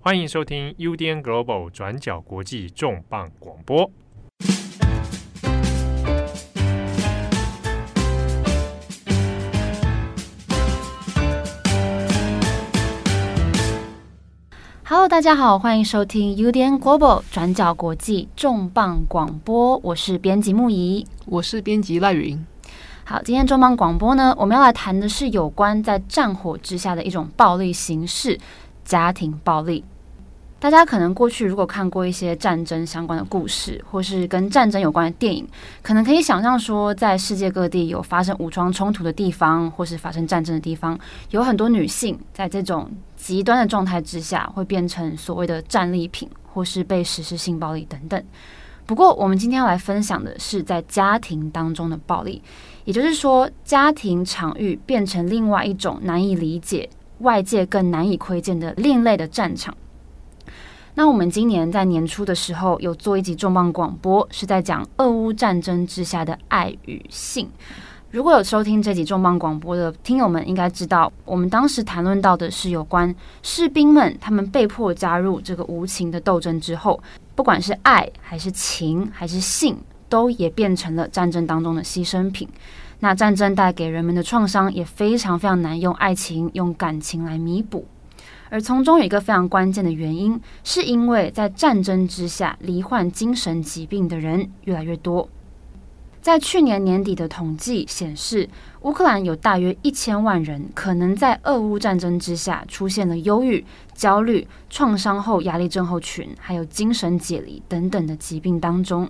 欢迎收听 UDN Global 转角国际重磅广播。Hello，大家好，欢迎收听 UDN Global 转角国际重磅广播。我是编辑木仪，我是编辑赖云。好，今天重磅广播呢，我们要来谈的是有关在战火之下的一种暴力形式。家庭暴力，大家可能过去如果看过一些战争相关的故事，或是跟战争有关的电影，可能可以想象说，在世界各地有发生武装冲突的地方，或是发生战争的地方，有很多女性在这种极端的状态之下，会变成所谓的战利品，或是被实施性暴力等等。不过，我们今天要来分享的是在家庭当中的暴力，也就是说，家庭场域变成另外一种难以理解。外界更难以窥见的另类的战场。那我们今年在年初的时候有做一集重磅广播，是在讲俄乌战争之下的爱与性。如果有收听这集重磅广播的听友们，应该知道我们当时谈论到的是有关士兵们他们被迫加入这个无情的斗争之后，不管是爱还是情还是性，都也变成了战争当中的牺牲品。那战争带给人们的创伤也非常非常难用爱情、用感情来弥补，而从中有一个非常关键的原因，是因为在战争之下罹患精神疾病的人越来越多。在去年年底的统计显示，乌克兰有大约一千万人可能在俄乌战争之下出现了忧郁、焦虑、创伤后压力症候群，还有精神解离等等的疾病当中。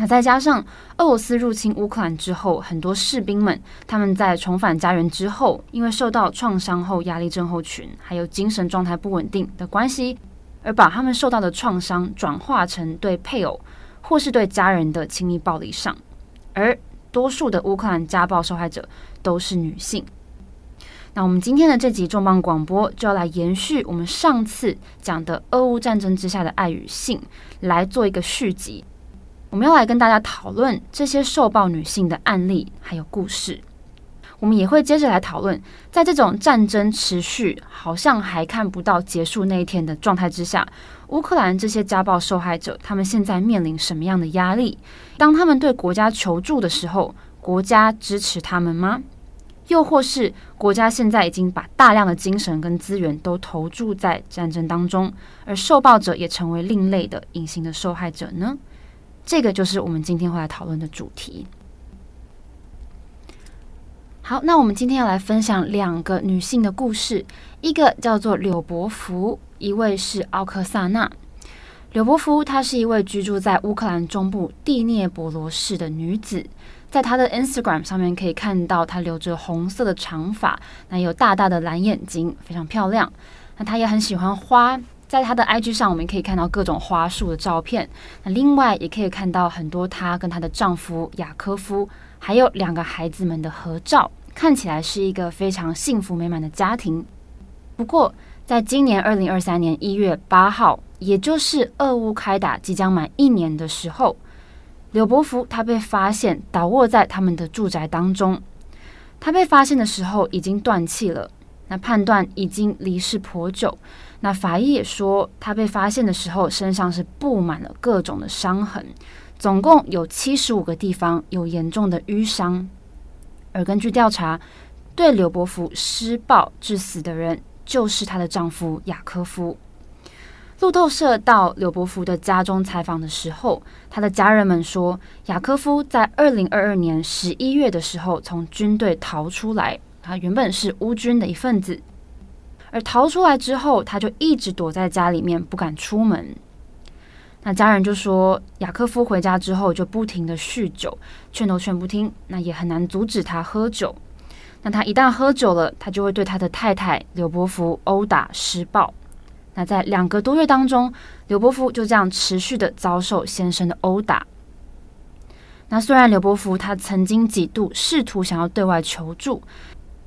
那再加上俄罗斯入侵乌克兰之后，很多士兵们他们在重返家园之后，因为受到创伤后压力症候群，还有精神状态不稳定的关系，而把他们受到的创伤转化成对配偶或是对家人的亲密暴力上，而多数的乌克兰家暴受害者都是女性。那我们今天的这集重磅广播就要来延续我们上次讲的俄乌战争之下的爱与性，来做一个续集。我们要来跟大家讨论这些受暴女性的案例还有故事。我们也会接着来讨论，在这种战争持续、好像还看不到结束那一天的状态之下，乌克兰这些家暴受害者，他们现在面临什么样的压力？当他们对国家求助的时候，国家支持他们吗？又或是国家现在已经把大量的精神跟资源都投注在战争当中，而受暴者也成为另类的隐形的受害者呢？这个就是我们今天会来讨论的主题。好，那我们今天要来分享两个女性的故事，一个叫做柳伯福，一位是奥克萨娜。柳伯福她是一位居住在乌克兰中部第聂伯罗市的女子，在她的 Instagram 上面可以看到她留着红色的长发，那有大大的蓝眼睛，非常漂亮。那她也很喜欢花。在她的 IG 上，我们可以看到各种花束的照片。那另外也可以看到很多她跟她的丈夫雅科夫，还有两个孩子们的合照，看起来是一个非常幸福美满的家庭。不过，在今年二零二三年一月八号，也就是俄乌开打即将满一年的时候，柳伯福他被发现倒卧在他们的住宅当中。他被发现的时候已经断气了，那判断已经离世颇久。那法医也说，他被发现的时候身上是布满了各种的伤痕，总共有七十五个地方有严重的淤伤。而根据调查，对柳伯福施暴致死的人就是她的丈夫雅科夫。路透社到柳伯福的家中采访的时候，他的家人们说，雅科夫在二零二二年十一月的时候从军队逃出来，他原本是乌军的一份子。而逃出来之后，他就一直躲在家里面，不敢出门。那家人就说，雅科夫回家之后就不停的酗酒，劝都劝不听，那也很难阻止他喝酒。那他一旦喝酒了，他就会对他的太太柳伯福殴打施暴。那在两个多月当中，柳伯福就这样持续的遭受先生的殴打。那虽然柳伯福他曾经几度试图想要对外求助。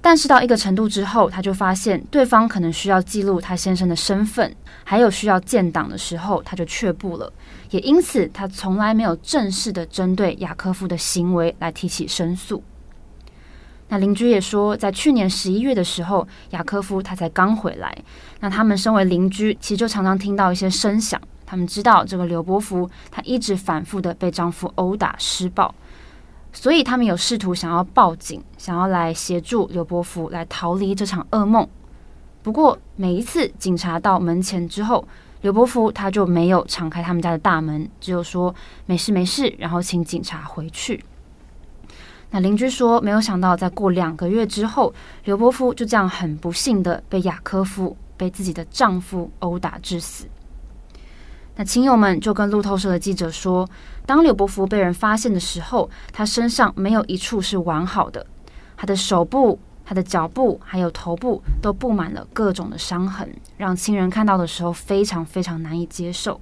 但是到一个程度之后，他就发现对方可能需要记录他先生的身份，还有需要建档的时候，他就却步了。也因此，他从来没有正式的针对雅科夫的行为来提起申诉。那邻居也说，在去年十一月的时候，雅科夫他才刚回来。那他们身为邻居，其实就常常听到一些声响。他们知道这个刘波夫他一直反复的被丈夫殴打施暴，所以他们有试图想要报警，想要来协助柳波夫来逃离这场噩梦。不过每一次警察到门前之后，柳波夫他就没有敞开他们家的大门，只有说没事没事，然后请警察回去。那邻居说，没有想到，在过两个月之后，柳波夫就这样很不幸的被雅科夫被自己的丈夫殴打致死。那亲友们就跟路透社的记者说，当柳伯福被人发现的时候，他身上没有一处是完好的，他的手部、他的脚部还有头部都布满了各种的伤痕，让亲人看到的时候非常非常难以接受。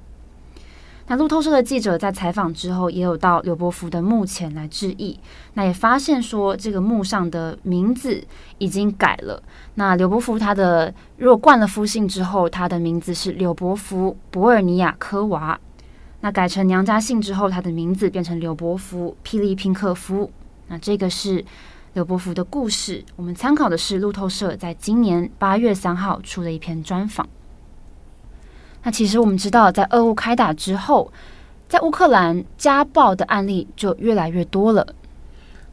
那路透社的记者在采访之后，也有到柳伯福的墓前来致意。那也发现说，这个墓上的名字已经改了。那柳伯福他的如果冠了夫姓之后，他的名字是柳伯福·博尔尼亚科娃。那改成娘家姓之后，他的名字变成柳伯福·霹雳平克夫。那这个是柳伯福的故事。我们参考的是路透社在今年八月三号出的一篇专访。那其实我们知道，在俄乌开打之后，在乌克兰家暴的案例就越来越多了。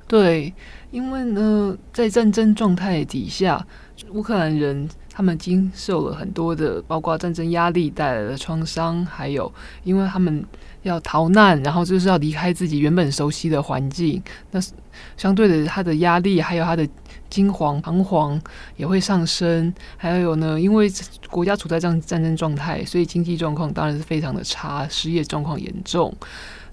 对，因为呢，在战争状态底下，乌克兰人他们经受了很多的，包括战争压力带来的创伤，还有因为他们。要逃难，然后就是要离开自己原本熟悉的环境。那相对的，他的压力还有他的惊惶、彷徨也会上升。还有呢，因为国家处在这样战争状态，所以经济状况当然是非常的差，失业状况严重。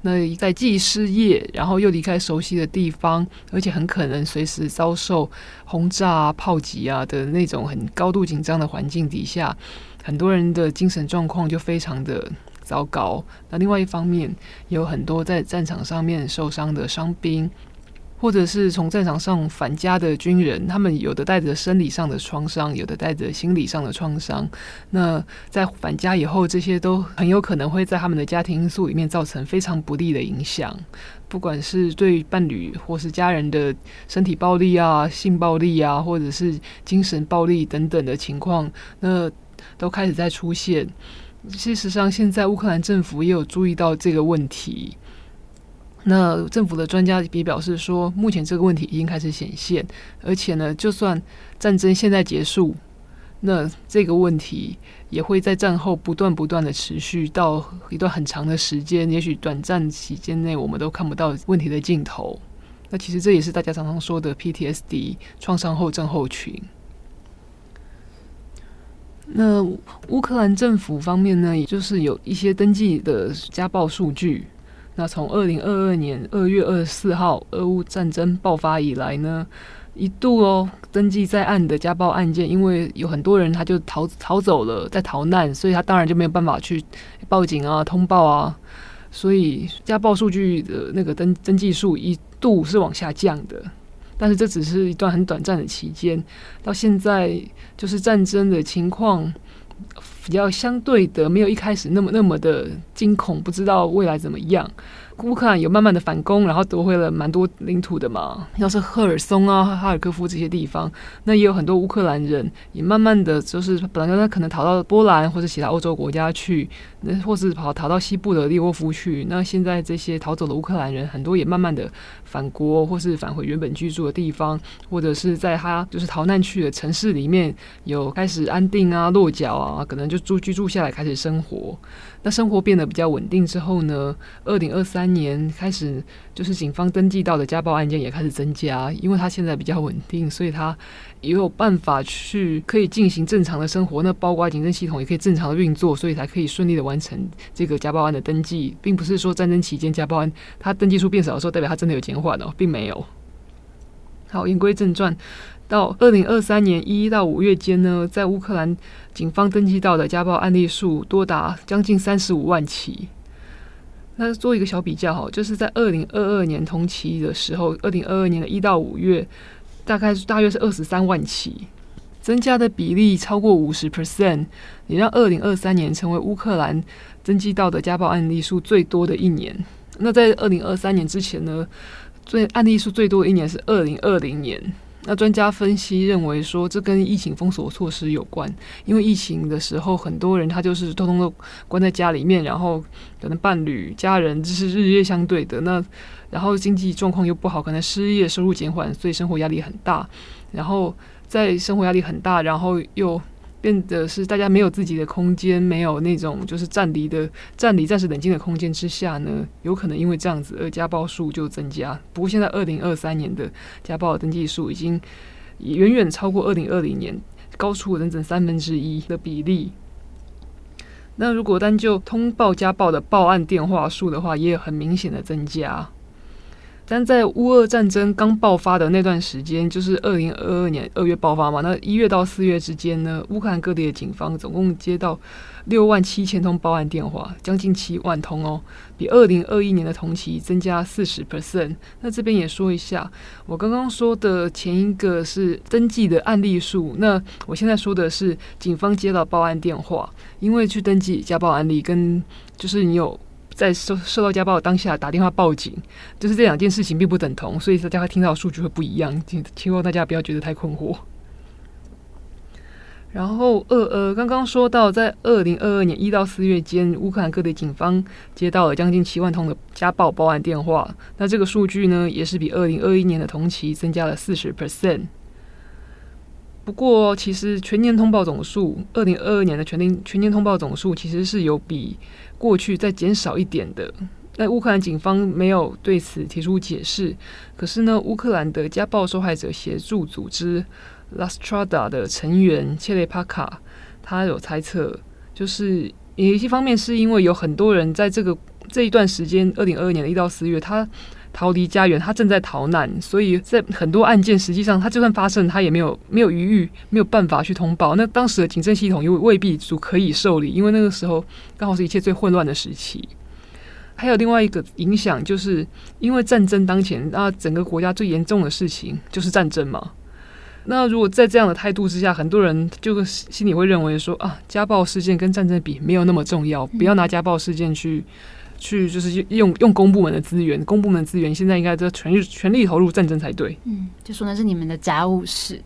那在既失业，然后又离开熟悉的地方，而且很可能随时遭受轰炸啊、炮击啊的那种很高度紧张的环境底下，很多人的精神状况就非常的。糟糕。那另外一方面，有很多在战场上面受伤的伤兵，或者是从战场上返家的军人，他们有的带着生理上的创伤，有的带着心理上的创伤。那在返家以后，这些都很有可能会在他们的家庭因素里面造成非常不利的影响，不管是对伴侣或是家人的身体暴力啊、性暴力啊，或者是精神暴力等等的情况，那都开始在出现。事实上，现在乌克兰政府也有注意到这个问题。那政府的专家也表示说，目前这个问题已经开始显现，而且呢，就算战争现在结束，那这个问题也会在战后不断不断的持续到一段很长的时间，也许短暂期间内我们都看不到问题的尽头。那其实这也是大家常常说的 PTSD 创伤后症候群。那乌克兰政府方面呢，也就是有一些登记的家暴数据。那从二零二二年二月二十四号俄乌战争爆发以来呢，一度哦登记在案的家暴案件，因为有很多人他就逃逃走了，在逃难，所以他当然就没有办法去报警啊、通报啊，所以家暴数据的那个登登记数一度是往下降的。但是这只是一段很短暂的期间，到现在就是战争的情况比较相对的没有一开始那么那么的惊恐，不知道未来怎么样。乌克兰有慢慢的反攻，然后夺回了蛮多领土的嘛。要是赫尔松啊、哈尔科夫这些地方，那也有很多乌克兰人也慢慢的就是本来他可能逃到波兰或者其他欧洲国家去，那或是跑逃到西部的利沃夫去。那现在这些逃走的乌克兰人很多也慢慢的返国，或是返回原本居住的地方，或者是在他就是逃难去的城市里面有开始安定啊、落脚啊，可能就住居住下来开始生活。那生活变得比较稳定之后呢，二零二三年开始，就是警方登记到的家暴案件也开始增加，因为他现在比较稳定，所以他也有办法去可以进行正常的生活。那包括警政系统也可以正常的运作，所以才可以顺利的完成这个家暴案的登记，并不是说战争期间家暴案他登记数变少的时候，代表他真的有减缓哦，并没有。好，言归正传。到二零二三年一到五月间呢，在乌克兰警方登记到的家暴案例数多达将近三十五万起。那做一个小比较哈，就是在二零二二年同期的时候，二零二二年的一到五月，大概大约是二十三万起，增加的比例超过五十 percent，也让二零二三年成为乌克兰登记到的家暴案例数最多的一年。那在二零二三年之前呢，最案例数最多的一年是二零二零年。那专家分析认为说，这跟疫情封锁措施有关，因为疫情的时候，很多人他就是偷偷的关在家里面，然后可能伴侣、家人这是日夜相对的，那然后经济状况又不好，可能失业、收入减缓，所以生活压力很大。然后在生活压力很大，然后又变得是大家没有自己的空间，没有那种就是暂离的、暂离、暂时冷静的空间之下呢，有可能因为这样子而家暴数就增加。不过现在二零二三年的家暴登记数已经远远超过二零二零年，高出了整整三分之一的比例。那如果单就通报家暴的报案电话数的话，也有很明显的增加。但在乌俄战争刚爆发的那段时间，就是二零二二年二月爆发嘛，那一月到四月之间呢，乌克兰各地的警方总共接到六万七千通报案电话，将近七万通哦，比二零二一年的同期增加四十 percent。那这边也说一下，我刚刚说的前一个是登记的案例数，那我现在说的是警方接到报案电话，因为去登记家暴案例跟就是你有。在受受到家暴当下打电话报警，就是这两件事情并不等同，所以大家听到的数据会不一样，请希望大家不要觉得太困惑。然后二呃，刚刚说到，在二零二二年一到四月间，乌克兰各地警方接到了将近七万通的家暴报案电话，那这个数据呢，也是比二零二一年的同期增加了四十 percent。不过，其实全年通报总数，二零二二年的全年全年通报总数其实是有比过去再减少一点的。那乌克兰警方没有对此提出解释。可是呢，乌克兰的家暴受害者协助组织 La Strada 的成员切雷帕卡，他有猜测，就是有一些方面是因为有很多人在这个这一段时间，二零二二年的一到四月，他。逃离家园，他正在逃难，所以在很多案件，实际上他就算发生，他也没有没有余裕，没有办法去通报。那当时的警政系统又未必足可以受理，因为那个时候刚好是一切最混乱的时期。还有另外一个影响，就是因为战争当前，那整个国家最严重的事情就是战争嘛。那如果在这样的态度之下，很多人就心里会认为说啊，家暴事件跟战争比没有那么重要，不要拿家暴事件去。去就是用用公部门的资源，公部门资源现在应该在全全力投入战争才对。嗯，就说那是你们的家务事。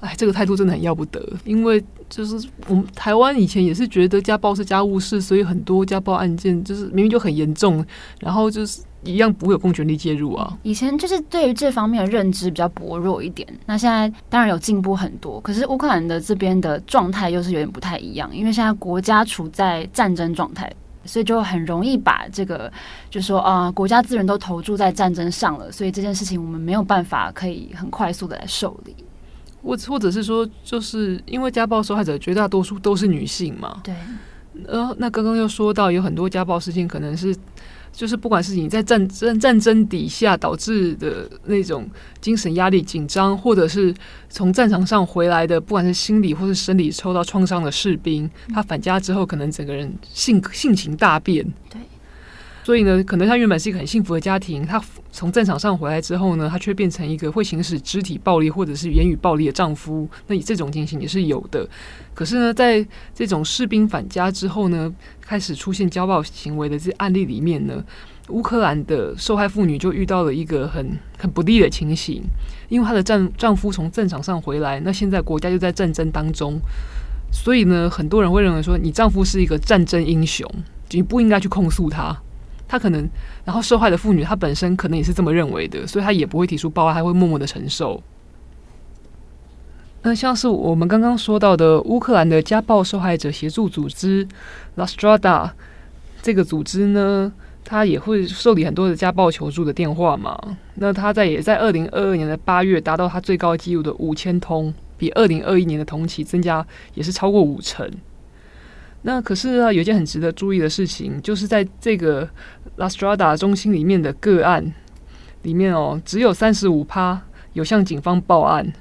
哎，这个态度真的很要不得，因为就是我们台湾以前也是觉得家暴是家务事，所以很多家暴案件就是明明就很严重，然后就是一样不会有公权力介入啊。以前就是对于这方面的认知比较薄弱一点，那现在当然有进步很多，可是乌克兰的这边的状态又是有点不太一样，因为现在国家处在战争状态。所以就很容易把这个，就说啊、呃，国家资源都投注在战争上了，所以这件事情我们没有办法可以很快速的来受理。或或者是说，就是因为家暴受害者绝大多数都是女性嘛。对。呃，那刚刚又说到有很多家暴事件可能是。就是不管是你在战战战争底下导致的那种精神压力紧张，或者是从战场上回来的，不管是心理或是生理受到创伤的士兵，他返家之后可能整个人性性情大变。对。所以呢，可能他原本是一个很幸福的家庭，他从战场上回来之后呢，他却变成一个会行使肢体暴力或者是言语暴力的丈夫。那以这种情形也是有的。可是呢，在这种士兵返家之后呢，开始出现家暴行为的这案例里面呢，乌克兰的受害妇女就遇到了一个很很不利的情形，因为她的丈丈夫从战场上回来，那现在国家就在战争当中，所以呢，很多人会认为说，你丈夫是一个战争英雄，你不应该去控诉他。他可能，然后受害的妇女，她本身可能也是这么认为的，所以她也不会提出报案，她会默默的承受。那像是我们刚刚说到的乌克兰的家暴受害者协助组织 La Strada 这个组织呢，他也会受理很多的家暴求助的电话嘛。那他在也在二零二二年的八月达到他最高纪录的五千通，比二零二一年的同期增加也是超过五成。那可是啊，有一件很值得注意的事情，就是在这个 La Strada 中心里面的个案里面哦，只有三十五趴有向警方报案，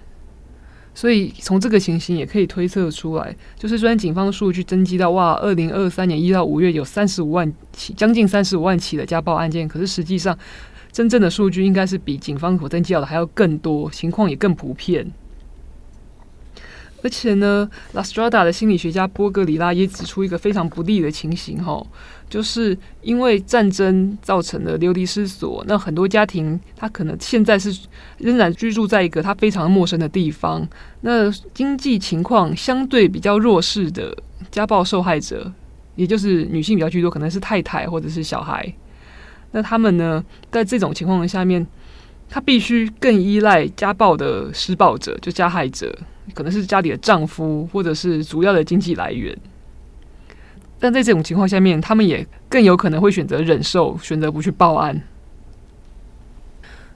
所以从这个情形也可以推测出来，就是虽然警方数据登记到哇，二零二三年一到五月有三十五万起，将近三十五万起的家暴案件，可是实际上真正的数据应该是比警方所登记到的还要更多，情况也更普遍。而且呢，拉斯特拉达的心理学家波格里拉也指出一个非常不利的情形，哈，就是因为战争造成的流离失所，那很多家庭他可能现在是仍然居住在一个他非常陌生的地方，那经济情况相对比较弱势的家暴受害者，也就是女性比较居多，可能是太太或者是小孩，那他们呢，在这种情况下面，他必须更依赖家暴的施暴者，就加害者。可能是家里的丈夫，或者是主要的经济来源，但在这种情况下面，他们也更有可能会选择忍受，选择不去报案。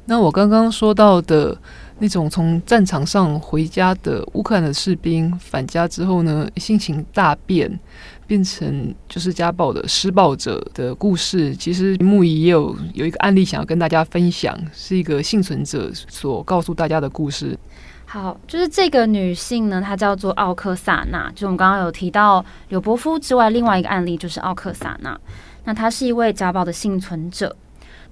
那我刚刚说到的那种从战场上回家的乌克兰的士兵返家之后呢，心情大变，变成就是家暴的施暴者的故事，其实木仪也有有一个案例想要跟大家分享，是一个幸存者所告诉大家的故事。好，就是这个女性呢，她叫做奥克萨娜。就我们刚刚有提到柳伯夫之外，另外一个案例就是奥克萨娜。那她是一位家暴的幸存者，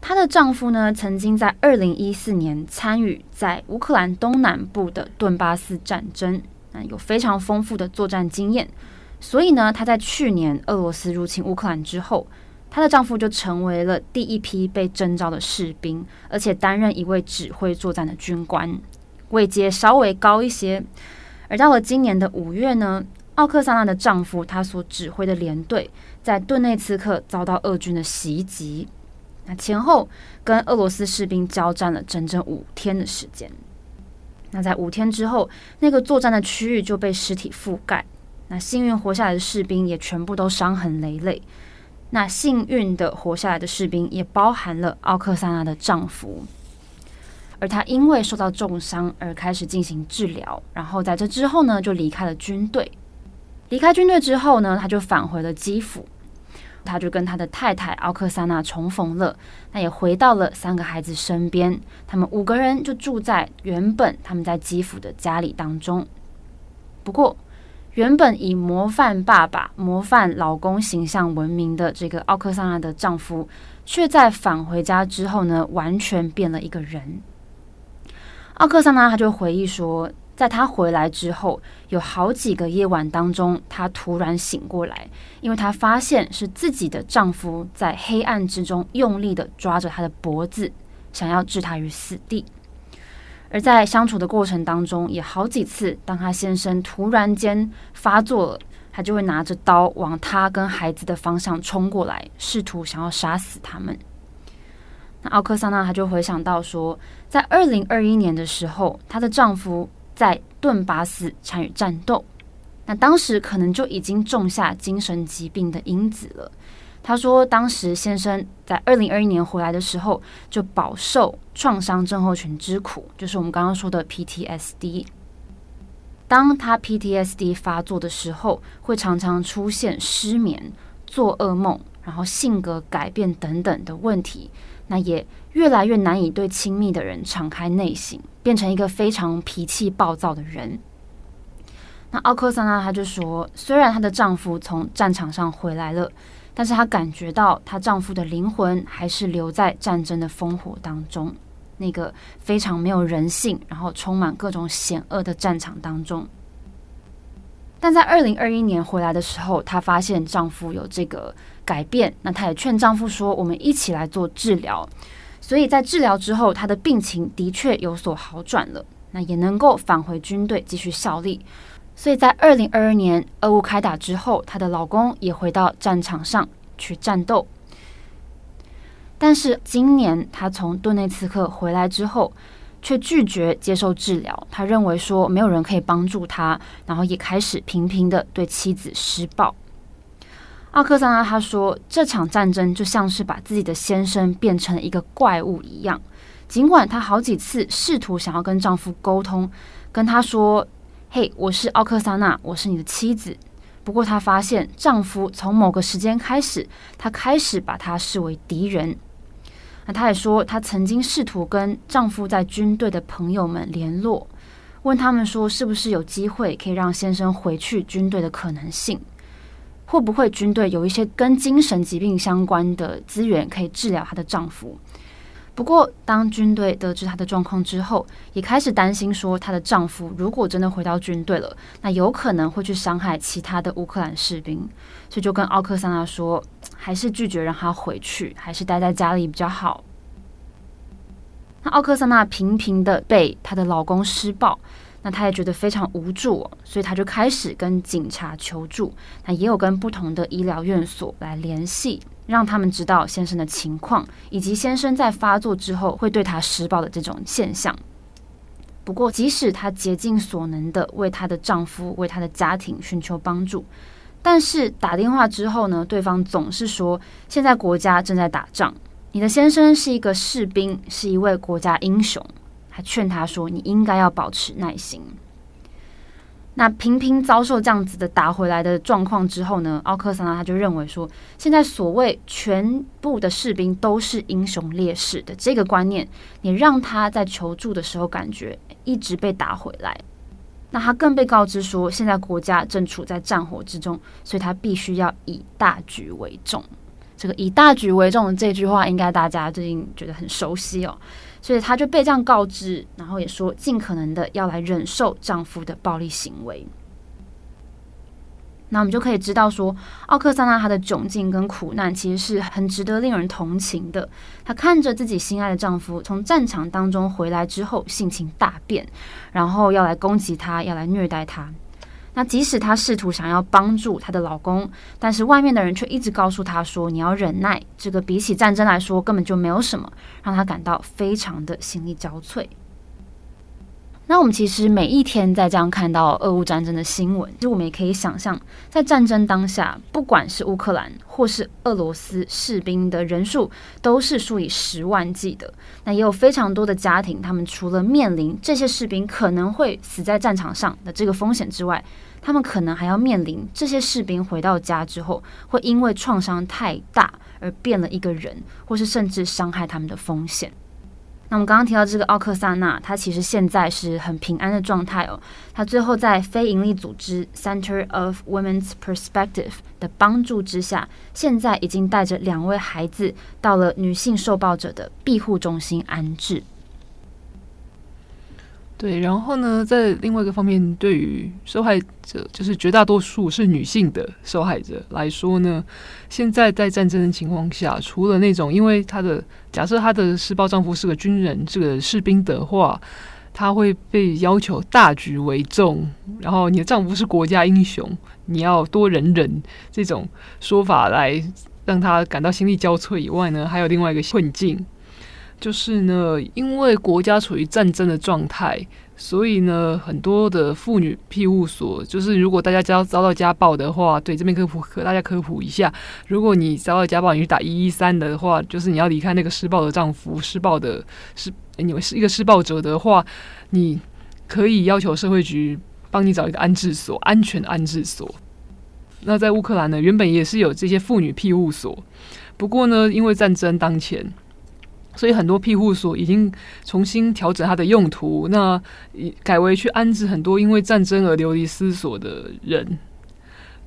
她的丈夫呢，曾经在二零一四年参与在乌克兰东南部的顿巴斯战争，那有非常丰富的作战经验。所以呢，她在去年俄罗斯入侵乌克兰之后，她的丈夫就成为了第一批被征召的士兵，而且担任一位指挥作战的军官。位阶稍微高一些，而到了今年的五月呢，奥克萨娜的丈夫他所指挥的连队在顿内茨克遭到俄军的袭击，那前后跟俄罗斯士兵交战了整整五天的时间。那在五天之后，那个作战的区域就被尸体覆盖，那幸运活下来的士兵也全部都伤痕累累。那幸运的活下来的士兵也包含了奥克萨娜的丈夫。而他因为受到重伤而开始进行治疗，然后在这之后呢，就离开了军队。离开军队之后呢，他就返回了基辅，他就跟他的太太奥克萨娜重逢了，那也回到了三个孩子身边。他们五个人就住在原本他们在基辅的家里当中。不过，原本以模范爸爸、模范老公形象闻名的这个奥克萨娜的丈夫，却在返回家之后呢，完全变了一个人。奥克萨娜他就回忆说，在他回来之后，有好几个夜晚当中，她突然醒过来，因为她发现是自己的丈夫在黑暗之中用力的抓着她的脖子，想要置她于死地。而在相处的过程当中，也好几次，当她先生突然间发作了，她就会拿着刀往她跟孩子的方向冲过来，试图想要杀死他们。那奥克萨娜她就回想到说，在二零二一年的时候，她的丈夫在顿巴斯参与战斗，那当时可能就已经种下精神疾病的因子了。他说，当时先生在二零二一年回来的时候，就饱受创伤症候群之苦，就是我们刚刚说的 PTSD。当他 PTSD 发作的时候，会常常出现失眠、做噩梦，然后性格改变等等的问题。那也越来越难以对亲密的人敞开内心，变成一个非常脾气暴躁的人。那奥克萨娜她就说，虽然她的丈夫从战场上回来了，但是她感觉到她丈夫的灵魂还是留在战争的烽火当中，那个非常没有人性，然后充满各种险恶的战场当中。但在二零二一年回来的时候，她发现丈夫有这个改变，那她也劝丈夫说：“我们一起来做治疗。”所以在治疗之后，他的病情的确有所好转了，那也能够返回军队继续效力。所以在二零二二年俄乌开打之后，她的老公也回到战场上去战斗。但是今年她从顿内茨克回来之后，却拒绝接受治疗。他认为说没有人可以帮助他，然后也开始频频的对妻子施暴。奥克萨娜他说，这场战争就像是把自己的先生变成了一个怪物一样。尽管她好几次试图想要跟丈夫沟通，跟他说：“嘿，我是奥克萨娜，我是你的妻子。”不过她发现丈夫从某个时间开始，他开始把她视为敌人。那她也说，她曾经试图跟丈夫在军队的朋友们联络，问他们说，是不是有机会可以让先生回去军队的可能性？会不会军队有一些跟精神疾病相关的资源可以治疗她的丈夫？不过，当军队得知她的状况之后，也开始担心说，她的丈夫如果真的回到军队了，那有可能会去伤害其他的乌克兰士兵，所以就跟奥克萨娜说，还是拒绝让她回去，还是待在家里比较好。那奥克萨娜频频的被她的老公施暴，那她也觉得非常无助，所以她就开始跟警察求助，那也有跟不同的医疗院所来联系。让他们知道先生的情况，以及先生在发作之后会对她施暴的这种现象。不过，即使她竭尽所能的为她的丈夫、为她的家庭寻求帮助，但是打电话之后呢，对方总是说现在国家正在打仗，你的先生是一个士兵，是一位国家英雄，还劝他说你应该要保持耐心。那频频遭受这样子的打回来的状况之后呢，奥克萨娜他就认为说，现在所谓全部的士兵都是英雄烈士的这个观念，你让他在求助的时候感觉一直被打回来。那他更被告知说，现在国家正处在战火之中，所以他必须要以大局为重。这个以大局为重的这句话，应该大家最近觉得很熟悉哦。所以她就被这样告知，然后也说尽可能的要来忍受丈夫的暴力行为。那我们就可以知道说，奥克萨娜她的窘境跟苦难其实是很值得令人同情的。她看着自己心爱的丈夫从战场当中回来之后，性情大变，然后要来攻击她，要来虐待她。那即使她试图想要帮助她的老公，但是外面的人却一直告诉她说：“你要忍耐，这个比起战争来说根本就没有什么。”让她感到非常的心力交瘁。那我们其实每一天在这样看到俄乌战争的新闻，其实我们也可以想象，在战争当下，不管是乌克兰或是俄罗斯士兵的人数，都是数以十万计的。那也有非常多的家庭，他们除了面临这些士兵可能会死在战场上的这个风险之外，他们可能还要面临这些士兵回到家之后，会因为创伤太大而变了一个人，或是甚至伤害他们的风险。那我们刚刚提到这个奥克萨娜，她其实现在是很平安的状态哦。她最后在非营利组织 Center of Women's Perspective 的帮助之下，现在已经带着两位孩子到了女性受暴者的庇护中心安置。对，然后呢，在另外一个方面，对于受害者，就是绝大多数是女性的受害者来说呢，现在在战争的情况下，除了那种因为她的假设她的施暴丈夫是个军人，这个士兵的话，她会被要求大局为重，然后你的丈夫是国家英雄，你要多忍忍这种说法来让她感到心力交瘁以外呢，还有另外一个困境。就是呢，因为国家处于战争的状态，所以呢，很多的妇女庇护所，就是如果大家遭遭到家暴的话，对，这边科普和大家科普一下，如果你遭到家暴，你去打一一三的话，就是你要离开那个施暴的丈夫，施暴的是你们是一个施暴者的话，你可以要求社会局帮你找一个安置所，安全安置所。那在乌克兰呢，原本也是有这些妇女庇护所，不过呢，因为战争当前。所以很多庇护所已经重新调整它的用途，那改为去安置很多因为战争而流离失所的人。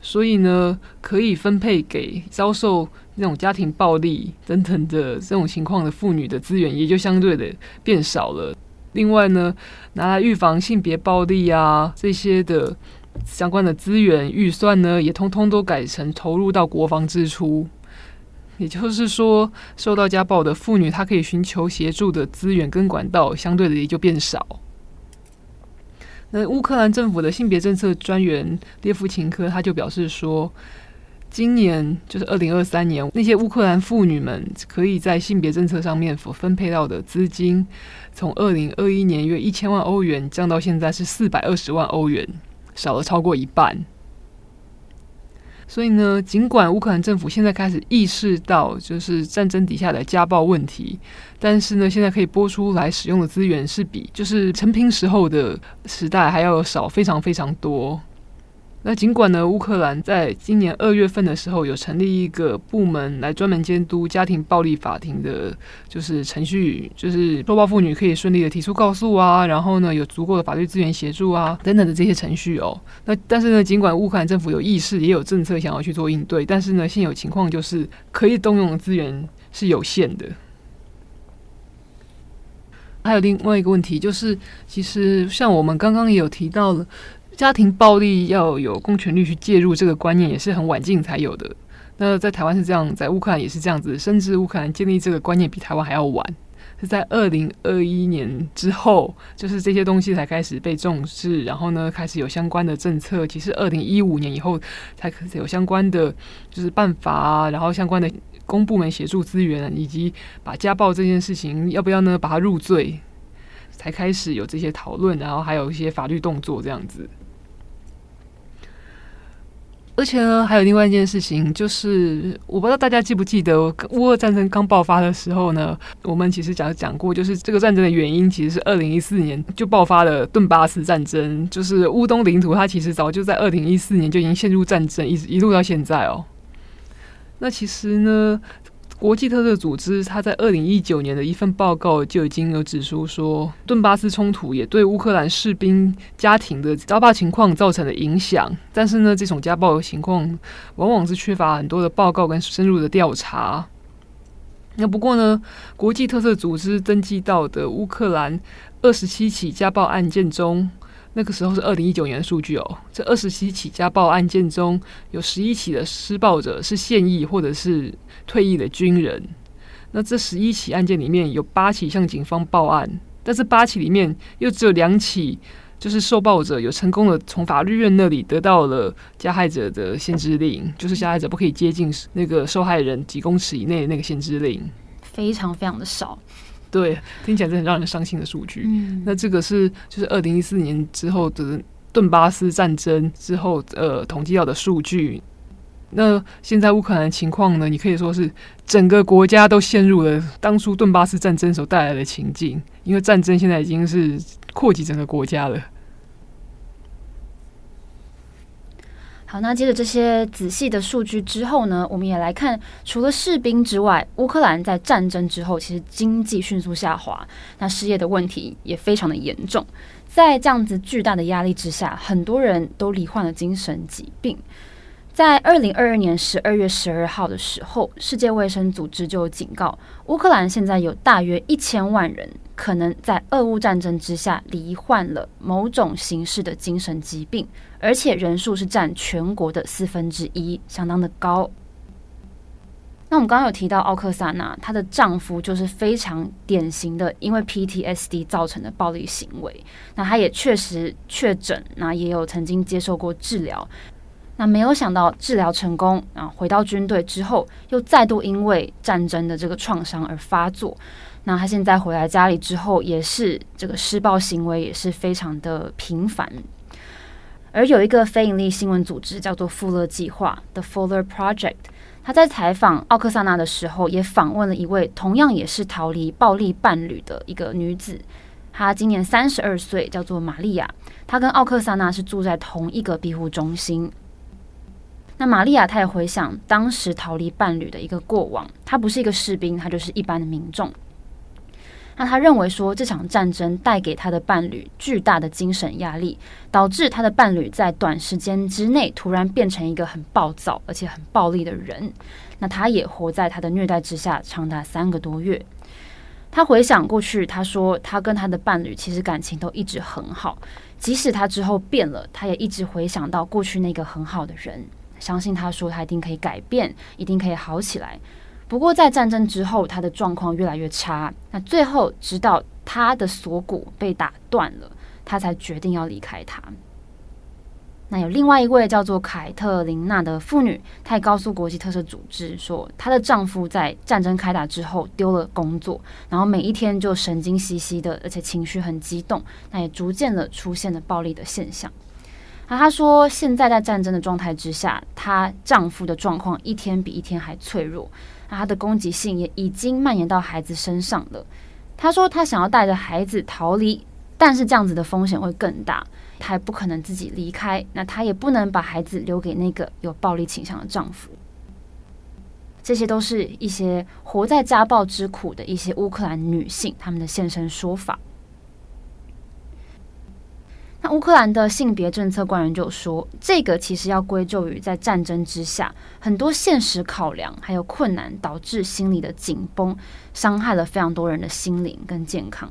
所以呢，可以分配给遭受那种家庭暴力等等的这种情况的妇女的资源，也就相对的变少了。另外呢，拿来预防性别暴力啊这些的相关的资源预算呢，也通通都改成投入到国防支出。也就是说，受到家暴的妇女，她可以寻求协助的资源跟管道，相对的也就变少。那乌克兰政府的性别政策专员列夫琴科他就表示说，今年就是二零二三年，那些乌克兰妇女们可以在性别政策上面所分配到的资金，从二零二一年约一千万欧元降到现在是四百二十万欧元，少了超过一半。所以呢，尽管乌克兰政府现在开始意识到就是战争底下的家暴问题，但是呢，现在可以拨出来使用的资源是比就是成平时候的时代还要少，非常非常多。那尽管呢，乌克兰在今年二月份的时候有成立一个部门来专门监督家庭暴力法庭的，就是程序，就是受暴妇女可以顺利的提出告诉啊，然后呢有足够的法律资源协助啊等等的这些程序哦。那但是呢，尽管乌克兰政府有意识也有政策想要去做应对，但是呢，现有情况就是可以动用的资源是有限的。还有另外一个问题，就是其实像我们刚刚也有提到了，家庭暴力要有公权力去介入，这个观念也是很晚近才有的。那在台湾是这样，在乌克兰也是这样子，甚至乌克兰建立这个观念比台湾还要晚，是在二零二一年之后，就是这些东西才开始被重视，然后呢，开始有相关的政策。其实二零一五年以后才开始有相关的就是办法啊，然后相关的公部门协助资源，以及把家暴这件事情要不要呢把它入罪，才开始有这些讨论，然后还有一些法律动作这样子。而且呢，还有另外一件事情，就是我不知道大家记不记得，乌俄战争刚爆发的时候呢，我们其实讲讲过，就是这个战争的原因其实是二零一四年就爆发了顿巴斯战争，就是乌东领土，它其实早就在二零一四年就已经陷入战争，一直一路到现在哦。那其实呢，国际特色组织，他在二零一九年的一份报告就已经有指出说，顿巴斯冲突也对乌克兰士兵家庭的家暴情况造成了影响。但是呢，这种家暴的情况往往是缺乏很多的报告跟深入的调查。那不过呢，国际特色组织登记到的乌克兰二十七起家暴案件中，那个时候是二零一九年的数据哦。这二十七起家暴案件中有十一起的施暴者是现役或者是退役的军人。那这十一起案件里面有八起向警方报案，但是八起里面又只有两起，就是受暴者有成功的从法律院那里得到了加害者的限制令，就是加害者不可以接近那个受害人几公尺以内的那个限制令，非常非常的少。对，听起来是很让人伤心的数据。嗯，那这个是就是二零一四年之后的顿巴斯战争之后呃统计到的数据。那现在乌克兰的情况呢？你可以说是整个国家都陷入了当初顿巴斯战争所带来的情境，因为战争现在已经是扩及整个国家了。好，那接着这些仔细的数据之后呢，我们也来看，除了士兵之外，乌克兰在战争之后其实经济迅速下滑，那失业的问题也非常的严重。在这样子巨大的压力之下，很多人都罹患了精神疾病。在二零二二年十二月十二号的时候，世界卫生组织就警告，乌克兰现在有大约一千万人可能在俄乌战争之下罹患了某种形式的精神疾病。而且人数是占全国的四分之一，相当的高。那我们刚刚有提到奥克萨娜，她的丈夫就是非常典型的因为 PTSD 造成的暴力行为。那她也确实确诊，那也有曾经接受过治疗。那没有想到治疗成功，啊，回到军队之后，又再度因为战争的这个创伤而发作。那他现在回来家里之后，也是这个施暴行为也是非常的频繁。而有一个非营利新闻组织叫做富勒计划 （The Fuller Project），他在采访奥克萨娜的时候，也访问了一位同样也是逃离暴力伴侣的一个女子。她今年三十二岁，叫做玛利亚。她跟奥克萨娜是住在同一个庇护中心。那玛利亚她也回想当时逃离伴侣的一个过往，她不是一个士兵，她就是一般的民众。那他认为说，这场战争带给他的伴侣巨大的精神压力，导致他的伴侣在短时间之内突然变成一个很暴躁而且很暴力的人。那他也活在他的虐待之下长达三个多月。他回想过去，他说他跟他的伴侣其实感情都一直很好，即使他之后变了，他也一直回想到过去那个很好的人，相信他说他一定可以改变，一定可以好起来。不过，在战争之后，他的状况越来越差。那最后，直到他的锁骨被打断了，他才决定要离开他。那有另外一位叫做凯特琳娜的妇女，她也告诉国际特赦组织说，她的丈夫在战争开打之后丢了工作，然后每一天就神经兮兮的，而且情绪很激动。那也逐渐的出现了暴力的现象。那她说，现在在战争的状态之下，她丈夫的状况一天比一天还脆弱。那她的攻击性也已经蔓延到孩子身上了。他说他想要带着孩子逃离，但是这样子的风险会更大。他也不可能自己离开，那他也不能把孩子留给那个有暴力倾向的丈夫。这些都是一些活在家暴之苦的一些乌克兰女性她们的现身说法。那乌克兰的性别政策官员就说，这个其实要归咎于在战争之下很多现实考量还有困难，导致心理的紧绷，伤害了非常多人的心灵跟健康。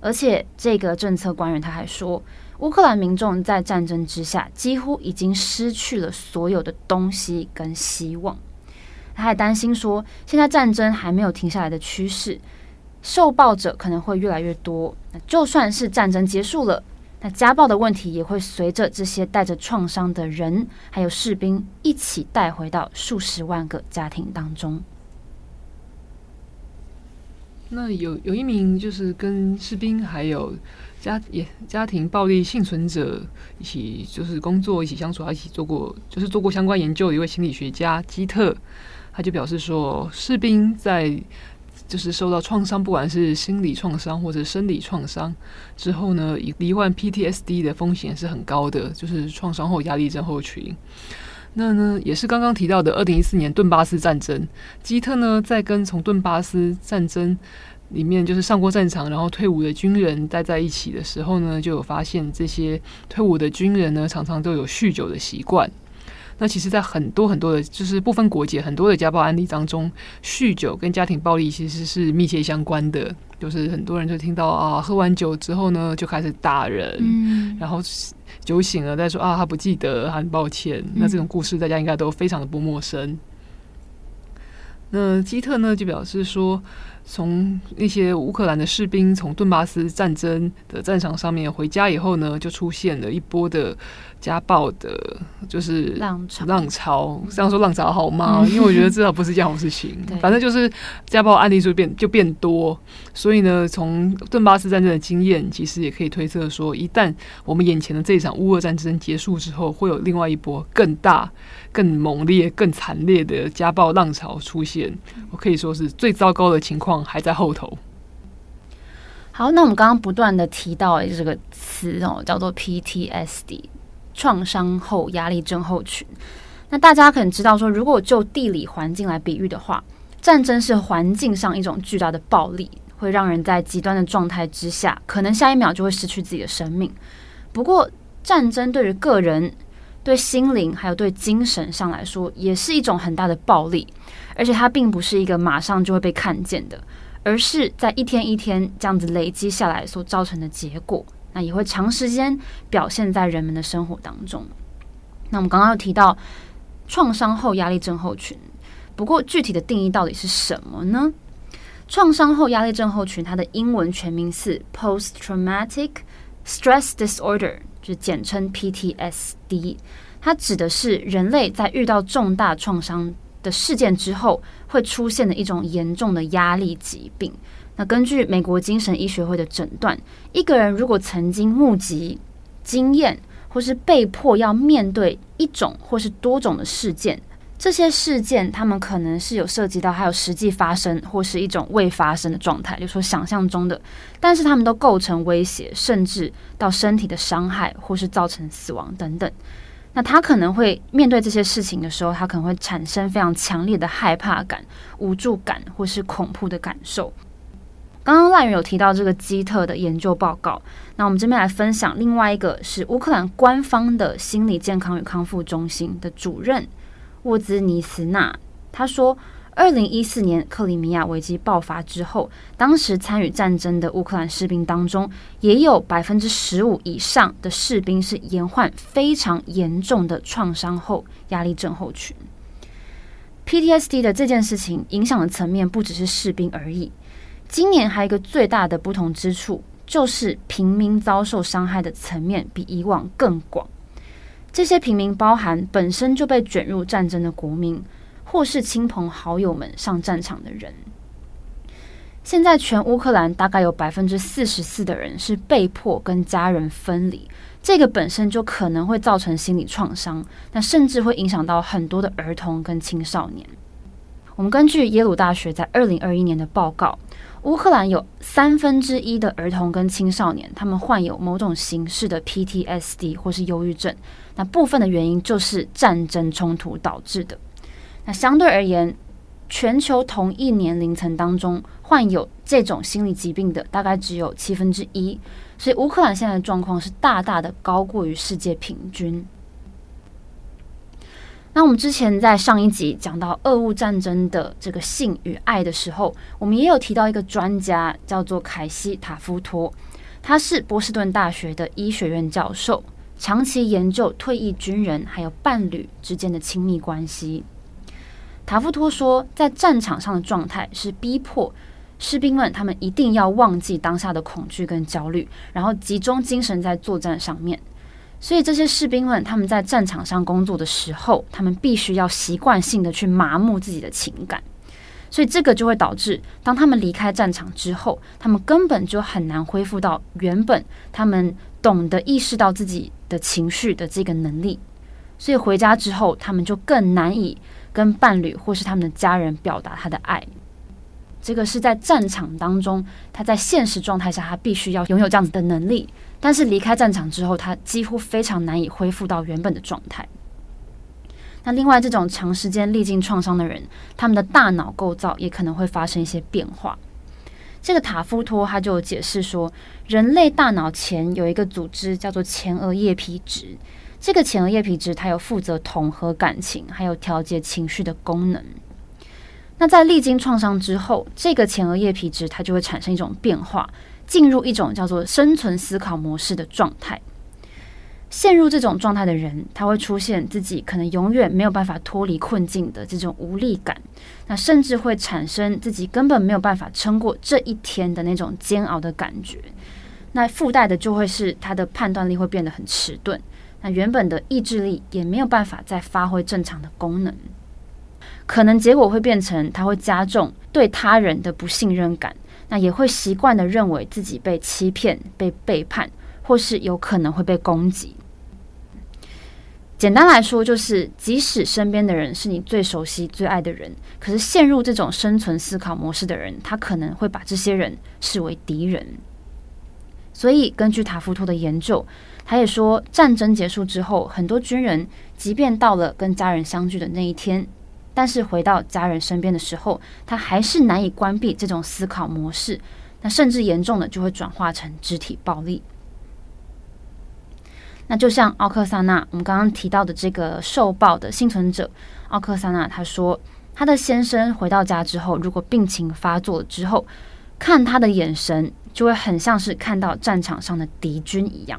而且这个政策官员他还说，乌克兰民众在战争之下几乎已经失去了所有的东西跟希望。他还担心说，现在战争还没有停下来的趋势，受暴者可能会越来越多。就算是战争结束了，那家暴的问题也会随着这些带着创伤的人还有士兵一起带回到数十万个家庭当中。那有有一名就是跟士兵还有家也家庭暴力幸存者一起就是工作一起相处，一起做过就是做过相关研究的一位心理学家基特。他就表示说，士兵在就是受到创伤，不管是心理创伤或者生理创伤之后呢，罹患 PTSD 的风险是很高的，就是创伤后压力症候群。那呢，也是刚刚提到的二零一四年顿巴斯战争，基特呢在跟从顿巴斯战争里面就是上过战场然后退伍的军人待在一起的时候呢，就有发现这些退伍的军人呢，常常都有酗酒的习惯。那其实，在很多很多的，就是不分国界，很多的家暴案例当中，酗酒跟家庭暴力其实是密切相关的。就是很多人就听到啊，喝完酒之后呢，就开始打人，嗯、然后酒醒了再说啊，他不记得，很抱歉。那这种故事大家应该都非常的不陌生。那基特呢，就表示说，从那些乌克兰的士兵从顿巴斯战争的战场上面回家以后呢，就出现了一波的家暴的，就是浪潮。浪潮，这样说浪潮好吗？因为我觉得至少不是一件好事情。反正就是家暴案例就变就变多，所以呢，从顿巴斯战争的经验，其实也可以推测说，一旦我们眼前的这一场乌俄战争结束之后，会有另外一波更大、更猛烈、更惨烈的家暴浪潮出现。我可以说是最糟糕的情况还在后头。好，那我们刚刚不断的提到这个词哦，叫做 PTSD，创伤后压力症候群。那大家可能知道说，如果就地理环境来比喻的话，战争是环境上一种巨大的暴力，会让人在极端的状态之下，可能下一秒就会失去自己的生命。不过，战争对于个人、对心灵还有对精神上来说，也是一种很大的暴力，而且它并不是一个马上就会被看见的。而是在一天一天这样子累积下来所造成的结果，那也会长时间表现在人们的生活当中。那我们刚刚有提到创伤后压力症候群，不过具体的定义到底是什么呢？创伤后压力症候群它的英文全名是 Post Traumatic Stress Disorder，就简称 PTSD。它指的是人类在遇到重大创伤的事件之后。会出现的一种严重的压力疾病。那根据美国精神医学会的诊断，一个人如果曾经目击、经验或是被迫要面对一种或是多种的事件，这些事件他们可能是有涉及到还有实际发生或是一种未发生的状态，就是说想象中的，但是他们都构成威胁，甚至到身体的伤害或是造成死亡等等。那他可能会面对这些事情的时候，他可能会产生非常强烈的害怕感、无助感或是恐怖的感受。刚刚赖元有提到这个基特的研究报告，那我们这边来分享另外一个是乌克兰官方的心理健康与康复中心的主任沃兹尼斯纳，他说。二零一四年克里米亚危机爆发之后，当时参与战争的乌克兰士兵当中，也有百分之十五以上的士兵是延患非常严重的创伤后压力症候群。PTSD 的这件事情影响的层面不只是士兵而已。今年还有一个最大的不同之处，就是平民遭受伤害的层面比以往更广。这些平民包含本身就被卷入战争的国民。或是亲朋好友们上战场的人，现在全乌克兰大概有百分之四十四的人是被迫跟家人分离，这个本身就可能会造成心理创伤，那甚至会影响到很多的儿童跟青少年。我们根据耶鲁大学在二零二一年的报告，乌克兰有三分之一的儿童跟青少年，他们患有某种形式的 PTSD 或是忧郁症，那部分的原因就是战争冲突导致的。那相对而言，全球同一年龄层当中患有这种心理疾病的大概只有七分之一，所以乌克兰现在的状况是大大的高过于世界平均。那我们之前在上一集讲到俄乌战争的这个性与爱的时候，我们也有提到一个专家叫做凯西塔夫托，他是波士顿大学的医学院教授，长期研究退役军人还有伴侣之间的亲密关系。塔夫托说，在战场上的状态是逼迫士兵们他们一定要忘记当下的恐惧跟焦虑，然后集中精神在作战上面。所以这些士兵们，他们在战场上工作的时候，他们必须要习惯性的去麻木自己的情感，所以这个就会导致，当他们离开战场之后，他们根本就很难恢复到原本他们懂得意识到自己的情绪的这个能力。所以回家之后，他们就更难以跟伴侣或是他们的家人表达他的爱。这个是在战场当中，他在现实状态下，他必须要拥有这样子的能力。但是离开战场之后，他几乎非常难以恢复到原本的状态。那另外，这种长时间历经创伤的人，他们的大脑构造也可能会发生一些变化。这个塔夫托他就解释说，人类大脑前有一个组织叫做前额叶皮质，这个前额叶皮质它有负责统合感情还有调节情绪的功能。那在历经创伤之后，这个前额叶皮质它就会产生一种变化。进入一种叫做生存思考模式的状态，陷入这种状态的人，他会出现自己可能永远没有办法脱离困境的这种无力感，那甚至会产生自己根本没有办法撑过这一天的那种煎熬的感觉。那附带的就会是他的判断力会变得很迟钝，那原本的意志力也没有办法再发挥正常的功能，可能结果会变成他会加重对他人的不信任感。那也会习惯的认为自己被欺骗、被背叛，或是有可能会被攻击。简单来说，就是即使身边的人是你最熟悉、最爱的人，可是陷入这种生存思考模式的人，他可能会把这些人视为敌人。所以，根据塔夫托的研究，他也说，战争结束之后，很多军人即便到了跟家人相聚的那一天。但是回到家人身边的时候，他还是难以关闭这种思考模式，那甚至严重的就会转化成肢体暴力。那就像奥克萨纳，我们刚刚提到的这个受暴的幸存者奥克萨纳，他说，他的先生回到家之后，如果病情发作之后，看他的眼神就会很像是看到战场上的敌军一样。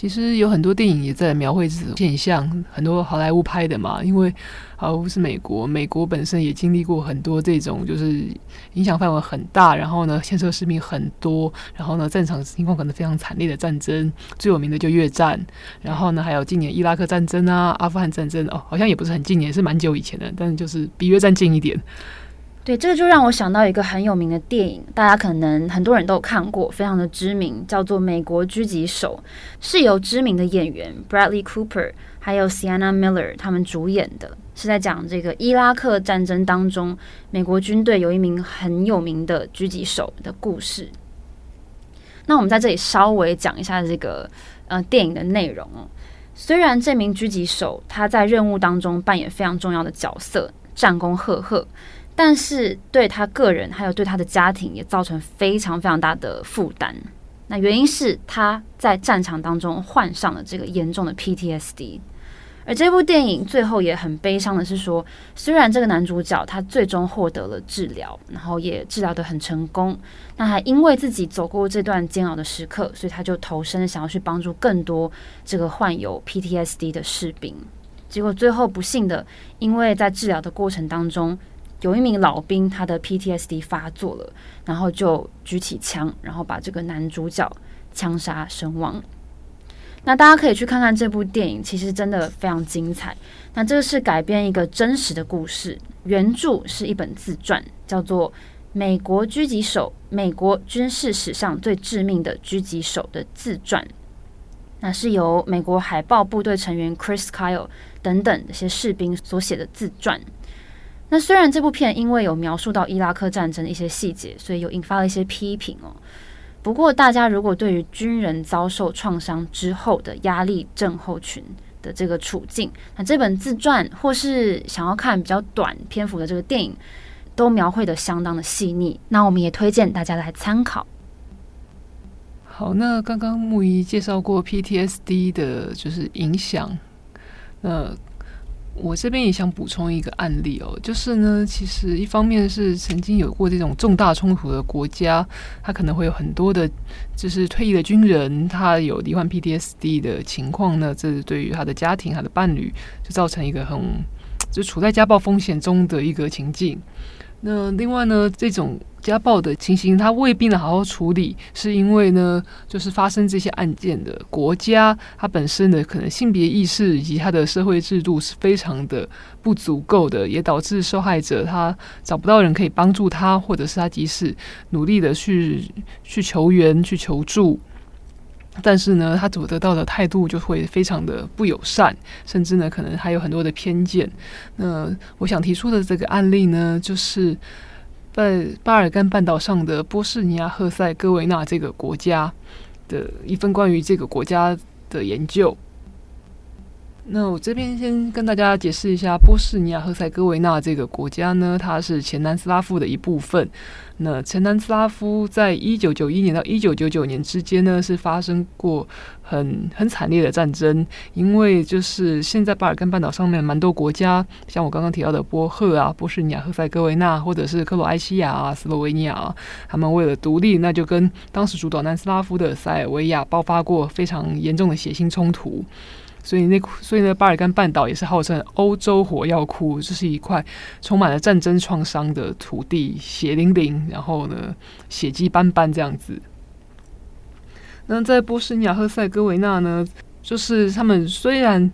其实有很多电影也在描绘这种现象，很多好莱坞拍的嘛。因为好莱坞是美国，美国本身也经历过很多这种，就是影响范围很大，然后呢，牵涉士兵很多，然后呢，战场情况可能非常惨烈的战争。最有名的就越战，然后呢，还有近年伊拉克战争啊、阿富汗战争哦，好像也不是很近年，是蛮久以前的，但是就是比越战近一点。对，这个就让我想到一个很有名的电影，大家可能很多人都看过，非常的知名，叫做《美国狙击手》，是由知名的演员 Bradley Cooper 还有 Sienna Miller 他们主演的，是在讲这个伊拉克战争当中，美国军队有一名很有名的狙击手的故事。那我们在这里稍微讲一下这个呃电影的内容。虽然这名狙击手他在任务当中扮演非常重要的角色，战功赫赫。但是对他个人还有对他的家庭也造成非常非常大的负担。那原因是他在战场当中患上了这个严重的 PTSD。而这部电影最后也很悲伤的是说，虽然这个男主角他最终获得了治疗，然后也治疗得很成功，那还因为自己走过这段煎熬的时刻，所以他就投身想要去帮助更多这个患有 PTSD 的士兵。结果最后不幸的，因为在治疗的过程当中。有一名老兵，他的 PTSD 发作了，然后就举起枪，然后把这个男主角枪杀身亡。那大家可以去看看这部电影，其实真的非常精彩。那这个是改编一个真实的故事，原著是一本自传，叫做《美国狙击手：美国军事史上最致命的狙击手的自传》。那是由美国海豹部队成员 Chris Kyle 等等这些士兵所写的自传。那虽然这部片因为有描述到伊拉克战争的一些细节，所以有引发了一些批评哦。不过，大家如果对于军人遭受创伤之后的压力症候群的这个处境，那这本自传或是想要看比较短篇幅的这个电影，都描绘得相当的细腻。那我们也推荐大家来参考。好，那刚刚木一介绍过 PTSD 的就是影响。那我这边也想补充一个案例哦，就是呢，其实一方面是曾经有过这种重大冲突的国家，他可能会有很多的，就是退役的军人，他有罹患 PTSD 的情况呢，这对于他的家庭、他的伴侣，就造成一个很就处在家暴风险中的一个情境。那另外呢，这种家暴的情形，他未必能好好处理，是因为呢，就是发生这些案件的国家，它本身的可能性别意识以及它的社会制度是非常的不足够的，也导致受害者他找不到人可以帮助他，或者是他即使努力的去去求援、去求助。但是呢，他所得到的态度就会非常的不友善，甚至呢，可能还有很多的偏见。那我想提出的这个案例呢，就是在巴尔干半岛上的波士尼亚赫塞哥维纳这个国家的一份关于这个国家的研究。那我这边先跟大家解释一下，波士尼亚赫塞哥维纳这个国家呢，它是前南斯拉夫的一部分。那前南斯拉夫在一九九一年到一九九九年之间呢，是发生过很很惨烈的战争。因为就是现在巴尔干半岛上面蛮多国家，像我刚刚提到的波赫啊、波士尼亚赫塞哥维纳，或者是克罗埃西亚啊、斯洛维尼亚啊，他们为了独立，那就跟当时主导南斯拉夫的塞尔维亚爆发过非常严重的血腥冲突。所以那所以呢，巴尔干半岛也是号称欧洲火药库，这是一块充满了战争创伤的土地，血淋淋，然后呢，血迹斑斑这样子。那在波斯尼亚赫塞哥维纳呢，就是他们虽然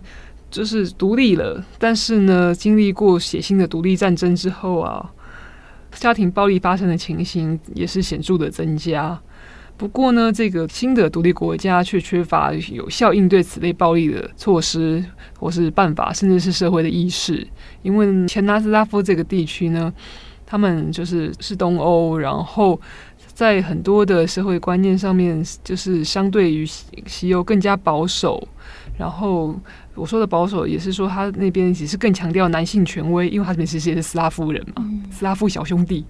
就是独立了，但是呢，经历过血腥的独立战争之后啊，家庭暴力发生的情形也是显著的增加。不过呢，这个新的独立国家却缺乏有效应对此类暴力的措施或是办法，甚至是社会的意识。因为前南斯拉夫这个地区呢，他们就是是东欧，然后在很多的社会观念上面，就是相对于西欧更加保守。然后我说的保守，也是说他那边也是更强调男性权威，因为他这边其实也是斯拉夫人嘛，斯拉夫小兄弟。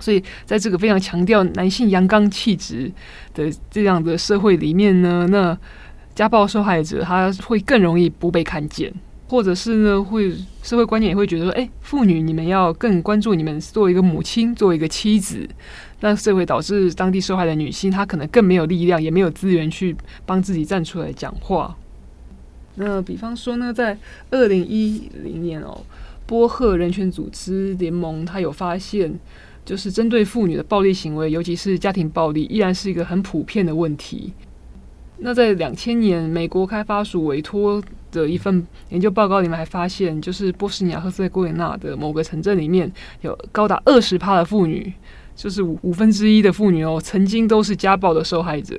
所以，在这个非常强调男性阳刚气质的这样的社会里面呢，那家暴受害者他会更容易不被看见，或者是呢，会社会观念也会觉得说，哎，妇女你们要更关注你们作为一个母亲，作为一个妻子，那这会导致当地受害的女性她可能更没有力量，也没有资源去帮自己站出来讲话。那比方说呢，在二零一零年哦，波赫人权组织联盟他有发现。就是针对妇女的暴力行为，尤其是家庭暴力，依然是一个很普遍的问题。那在两千年，美国开发署委托的一份研究报告里面还发现，就是波士尼亚赫塞哥维纳的某个城镇里面有高达二十趴的妇女，就是五五分之一的妇女哦，曾经都是家暴的受害者。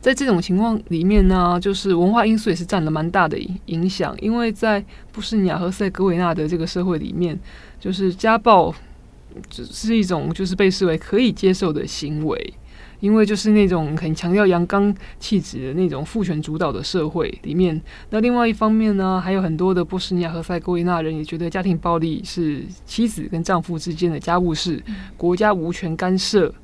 在这种情况里面呢，就是文化因素也是占了蛮大的影响，因为在波士尼亚赫塞格维纳的这个社会里面。就是家暴，只是一种就是被视为可以接受的行为，因为就是那种很强调阳刚气质的那种父权主导的社会里面。那另外一方面呢，还有很多的波斯尼亚和塞哥维纳人也觉得家庭暴力是妻子跟丈夫之间的家务事，国家无权干涉。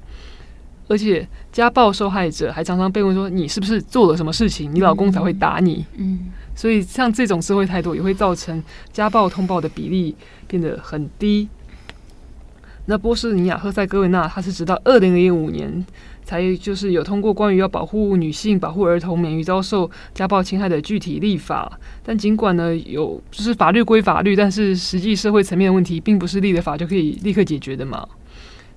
而且家暴受害者还常常被问说：“你是不是做了什么事情，你老公才会打你？”嗯。所以，像这种社会态度也会造成家暴通报的比例变得很低。那波士尼亚赫塞哥维纳，它是直到二零零五年才就是有通过关于要保护女性、保护儿童免于遭受家暴侵害的具体立法。但尽管呢有就是法律归法律，但是实际社会层面的问题，并不是立了法就可以立刻解决的嘛。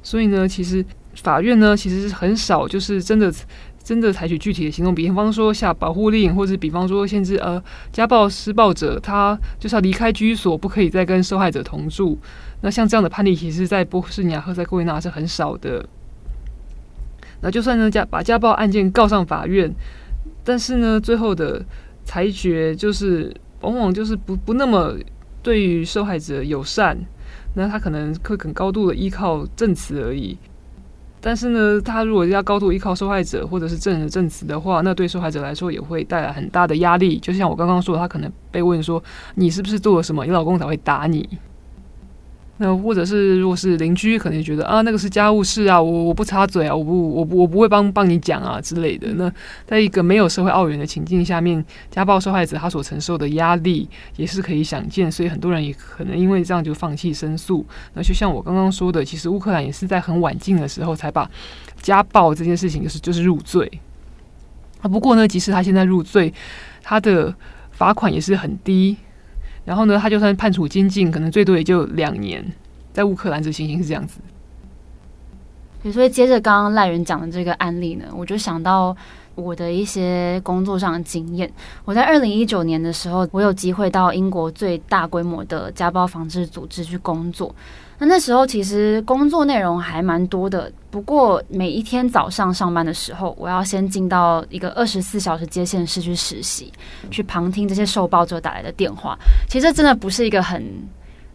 所以呢，其实法院呢其实是很少就是真的。真的采取具体的行动，比方说下保护令，或者比方说限制呃家暴施暴者他就是要离开居所，不可以再跟受害者同住。那像这样的判例，其实，在波士尼亚和塞哥维纳是很少的。那就算呢家把家暴案件告上法院，但是呢最后的裁决就是往往就是不不那么对于受害者友善，那他可能会很高度的依靠证词而已。但是呢，他如果要高度依靠受害者或者是证人证词的话，那对受害者来说也会带来很大的压力。就像我刚刚说，他可能被问说：“你是不是做了什么？你老公才会打你？”那或者是如果是邻居，可能也觉得啊，那个是家务事啊，我我不插嘴啊，我不我不我不会帮帮你讲啊之类的。那在一个没有社会奥援的情境下面，家暴受害者他所承受的压力也是可以想见，所以很多人也可能因为这样就放弃申诉。那就像我刚刚说的，其实乌克兰也是在很晚近的时候才把家暴这件事情就是就是入罪啊。不过呢，即使他现在入罪，他的罚款也是很低。然后呢，他就算判处监禁，可能最多也就两年。在乌克兰，这情形是这样子。所以接着刚刚赖人讲的这个案例呢，我就想到我的一些工作上的经验。我在二零一九年的时候，我有机会到英国最大规模的家暴防治组织去工作。那那时候其实工作内容还蛮多的，不过每一天早上上班的时候，我要先进到一个二十四小时接线室去实习，去旁听这些受暴者打来的电话。其实这真的不是一个很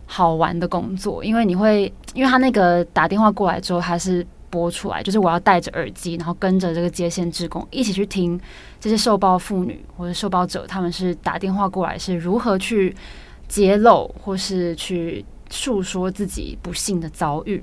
好玩的工作，因为你会，因为他那个打电话过来之后，他是播出来，就是我要戴着耳机，然后跟着这个接线职工一起去听这些受暴妇女或者受暴者，他们是打电话过来是如何去揭露或是去。诉说自己不幸的遭遇，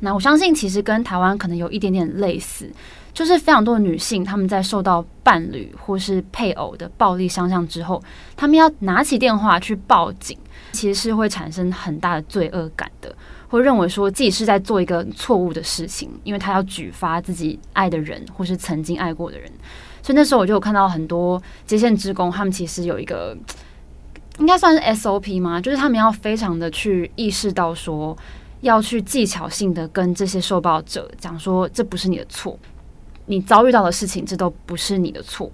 那我相信其实跟台湾可能有一点点类似，就是非常多的女性，她们在受到伴侣或是配偶的暴力相向之后，她们要拿起电话去报警，其实是会产生很大的罪恶感的，会认为说自己是在做一个错误的事情，因为她要举发自己爱的人或是曾经爱过的人，所以那时候我就有看到很多接线职工，他们其实有一个。应该算是 SOP 吗？就是他们要非常的去意识到说，要去技巧性的跟这些受暴者讲说，这不是你的错，你遭遇到的事情，这都不是你的错。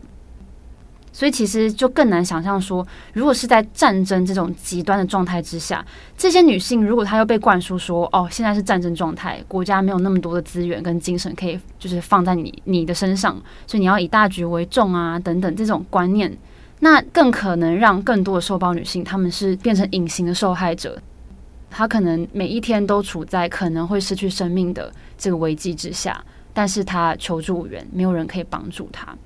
所以其实就更难想象说，如果是在战争这种极端的状态之下，这些女性如果她又被灌输说，哦，现在是战争状态，国家没有那么多的资源跟精神可以就是放在你你的身上，所以你要以大局为重啊，等等这种观念。那更可能让更多的受暴女性，她们是变成隐形的受害者，她可能每一天都处在可能会失去生命的这个危机之下，但是她求助无援，没有人可以帮助她。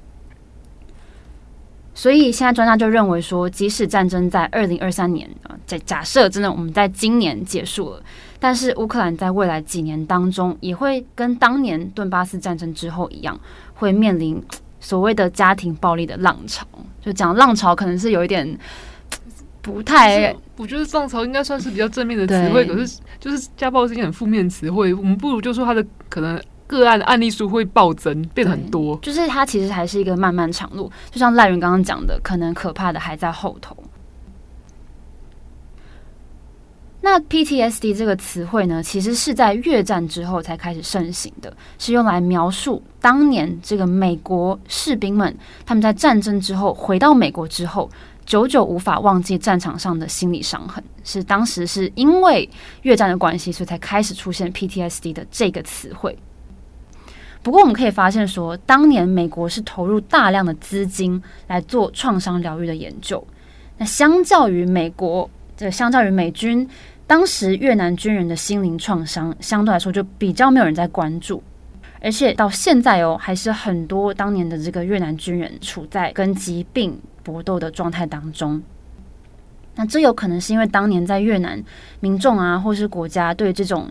所以现在专家就认为说，即使战争在二零二三年啊，在假设真的我们在今年结束了，但是乌克兰在未来几年当中，也会跟当年顿巴斯战争之后一样，会面临。所谓的家庭暴力的浪潮，就讲浪潮可能是有一点不太，我觉得浪潮应该算是比较正面的词汇，可是就是家暴是一件很负面词汇，我们不如就说它的可能个案的案例数会暴增，变得很多，就是它其实还是一个漫漫长路，就像赖云刚刚讲的，可能可怕的还在后头。那 PTSD 这个词汇呢，其实是在越战之后才开始盛行的，是用来描述当年这个美国士兵们他们在战争之后回到美国之后，久久无法忘记战场上的心理伤痕，是当时是因为越战的关系，所以才开始出现 PTSD 的这个词汇。不过我们可以发现说，当年美国是投入大量的资金来做创伤疗愈的研究，那相较于美国。这相较于美军，当时越南军人的心灵创伤相对来说就比较没有人在关注，而且到现在哦，还是很多当年的这个越南军人处在跟疾病搏斗的状态当中。那这有可能是因为当年在越南民众啊，或是国家对这种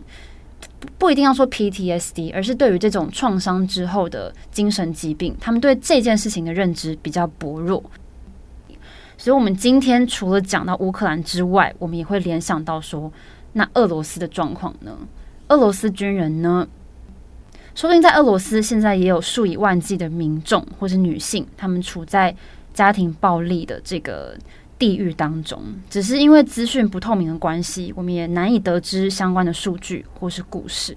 不一定要说 PTSD，而是对于这种创伤之后的精神疾病，他们对这件事情的认知比较薄弱。所以，我们今天除了讲到乌克兰之外，我们也会联想到说，那俄罗斯的状况呢？俄罗斯军人呢？说不定在俄罗斯现在也有数以万计的民众或是女性，他们处在家庭暴力的这个地狱当中，只是因为资讯不透明的关系，我们也难以得知相关的数据或是故事。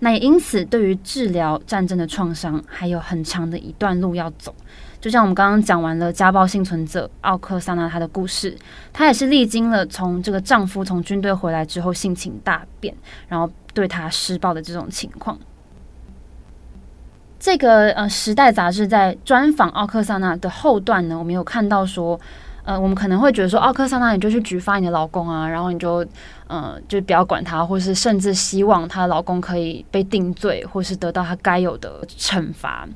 那也因此，对于治疗战争的创伤，还有很长的一段路要走。就像我们刚刚讲完了家暴幸存者奥克萨娜她的故事，她也是历经了从这个丈夫从军队回来之后性情大变，然后对她施暴的这种情况。这个呃，《时代》杂志在专访奥克萨娜的后段呢，我们有看到说，呃，我们可能会觉得说，奥克萨娜你就去举发你的老公啊，然后你就呃，就不要管他，或是甚至希望她的老公可以被定罪，或是得到他该有的惩罚。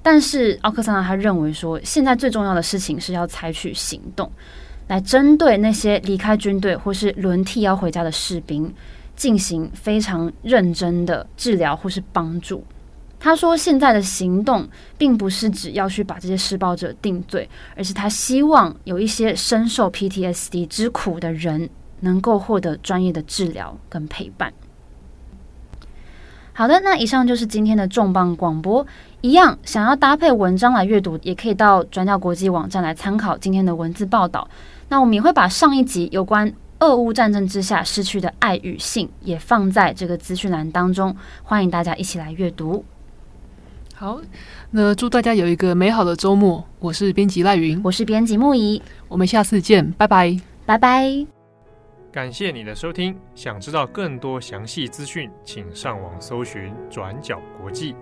但是奥克萨娜他认为说，现在最重要的事情是要采取行动。来针对那些离开军队或是轮替要回家的士兵，进行非常认真的治疗或是帮助。他说：“现在的行动并不是只要去把这些施暴者定罪，而是他希望有一些深受 PTSD 之苦的人能够获得专业的治疗跟陪伴。”好的，那以上就是今天的重磅广播。一样，想要搭配文章来阅读，也可以到转角国际网站来参考今天的文字报道。那我们也会把上一集有关俄乌战争之下失去的爱与性也放在这个资讯栏当中，欢迎大家一起来阅读。好，那祝大家有一个美好的周末。我是编辑赖云，我是编辑木仪，我们下次见，拜拜，拜拜。感谢你的收听，想知道更多详细资讯，请上网搜寻转角国际。